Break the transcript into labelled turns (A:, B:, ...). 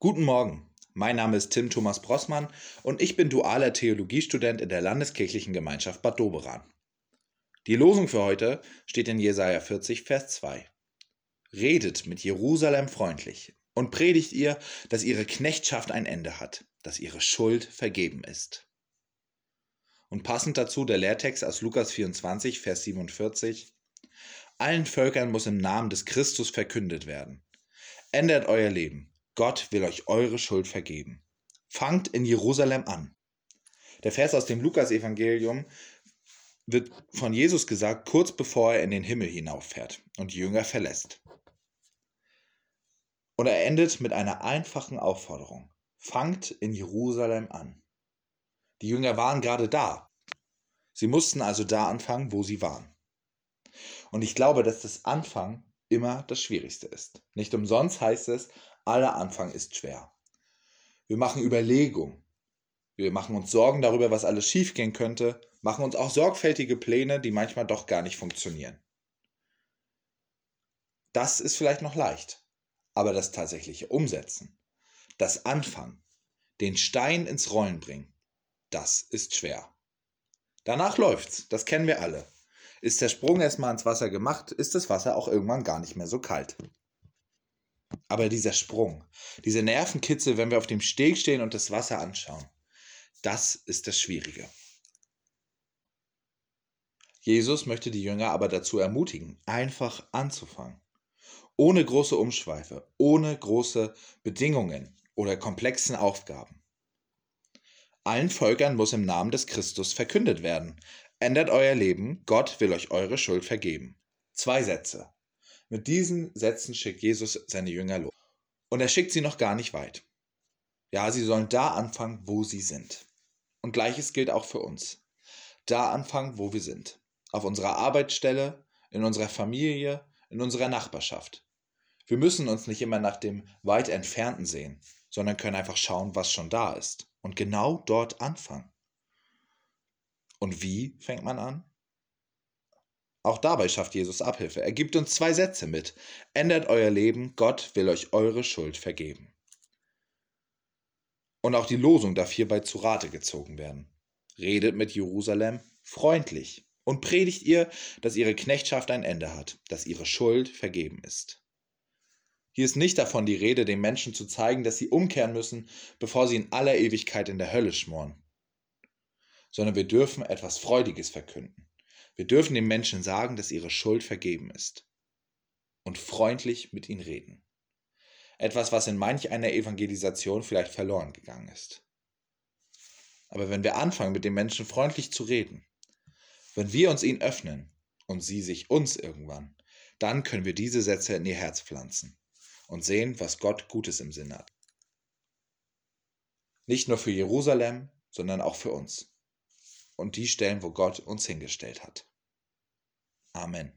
A: Guten Morgen, mein Name ist Tim Thomas Brossmann und ich bin dualer Theologiestudent in der Landeskirchlichen Gemeinschaft Bad Doberan. Die Losung für heute steht in Jesaja 40, Vers 2. Redet mit Jerusalem freundlich und predigt ihr, dass ihre Knechtschaft ein Ende hat, dass ihre Schuld vergeben ist. Und passend dazu der Lehrtext aus Lukas 24, Vers 47. Allen Völkern muss im Namen des Christus verkündet werden. Ändert euer Leben. Gott will euch eure Schuld vergeben. Fangt in Jerusalem an. Der Vers aus dem Lukasevangelium wird von Jesus gesagt, kurz bevor er in den Himmel hinauffährt und die Jünger verlässt. Und er endet mit einer einfachen Aufforderung. Fangt in Jerusalem an. Die Jünger waren gerade da. Sie mussten also da anfangen, wo sie waren. Und ich glaube, dass das Anfang immer das Schwierigste ist. Nicht umsonst heißt es, aller Anfang ist schwer. Wir machen Überlegungen. Wir machen uns Sorgen darüber, was alles schiefgehen könnte, machen uns auch sorgfältige Pläne, die manchmal doch gar nicht funktionieren. Das ist vielleicht noch leicht, aber das tatsächliche Umsetzen, das Anfangen, den Stein ins Rollen bringen, das ist schwer. Danach läuft's, das kennen wir alle. Ist der Sprung erstmal ins Wasser gemacht, ist das Wasser auch irgendwann gar nicht mehr so kalt. Aber dieser Sprung, diese Nervenkitzel, wenn wir auf dem Steg stehen und das Wasser anschauen, das ist das Schwierige. Jesus möchte die Jünger aber dazu ermutigen, einfach anzufangen. Ohne große Umschweife, ohne große Bedingungen oder komplexen Aufgaben. Allen Völkern muss im Namen des Christus verkündet werden. Ändert euer Leben, Gott will euch eure Schuld vergeben. Zwei Sätze. Mit diesen Sätzen schickt Jesus seine Jünger los. Und er schickt sie noch gar nicht weit. Ja, sie sollen da anfangen, wo sie sind. Und gleiches gilt auch für uns. Da anfangen, wo wir sind. Auf unserer Arbeitsstelle, in unserer Familie, in unserer Nachbarschaft. Wir müssen uns nicht immer nach dem weit entfernten sehen, sondern können einfach schauen, was schon da ist und genau dort anfangen. Und wie fängt man an? Auch dabei schafft Jesus Abhilfe. Er gibt uns zwei Sätze mit. Ändert euer Leben, Gott will euch eure Schuld vergeben. Und auch die Losung darf hierbei zu Rate gezogen werden. Redet mit Jerusalem freundlich und predigt ihr, dass ihre Knechtschaft ein Ende hat, dass ihre Schuld vergeben ist. Hier ist nicht davon die Rede, den Menschen zu zeigen, dass sie umkehren müssen, bevor sie in aller Ewigkeit in der Hölle schmoren, sondern wir dürfen etwas Freudiges verkünden. Wir dürfen den Menschen sagen, dass ihre Schuld vergeben ist und freundlich mit ihnen reden. Etwas, was in manch einer Evangelisation vielleicht verloren gegangen ist. Aber wenn wir anfangen, mit den Menschen freundlich zu reden, wenn wir uns ihnen öffnen und sie sich uns irgendwann, dann können wir diese Sätze in ihr Herz pflanzen und sehen, was Gott Gutes im Sinn hat. Nicht nur für Jerusalem, sondern auch für uns. Und die Stellen, wo Gott uns hingestellt hat. Amen.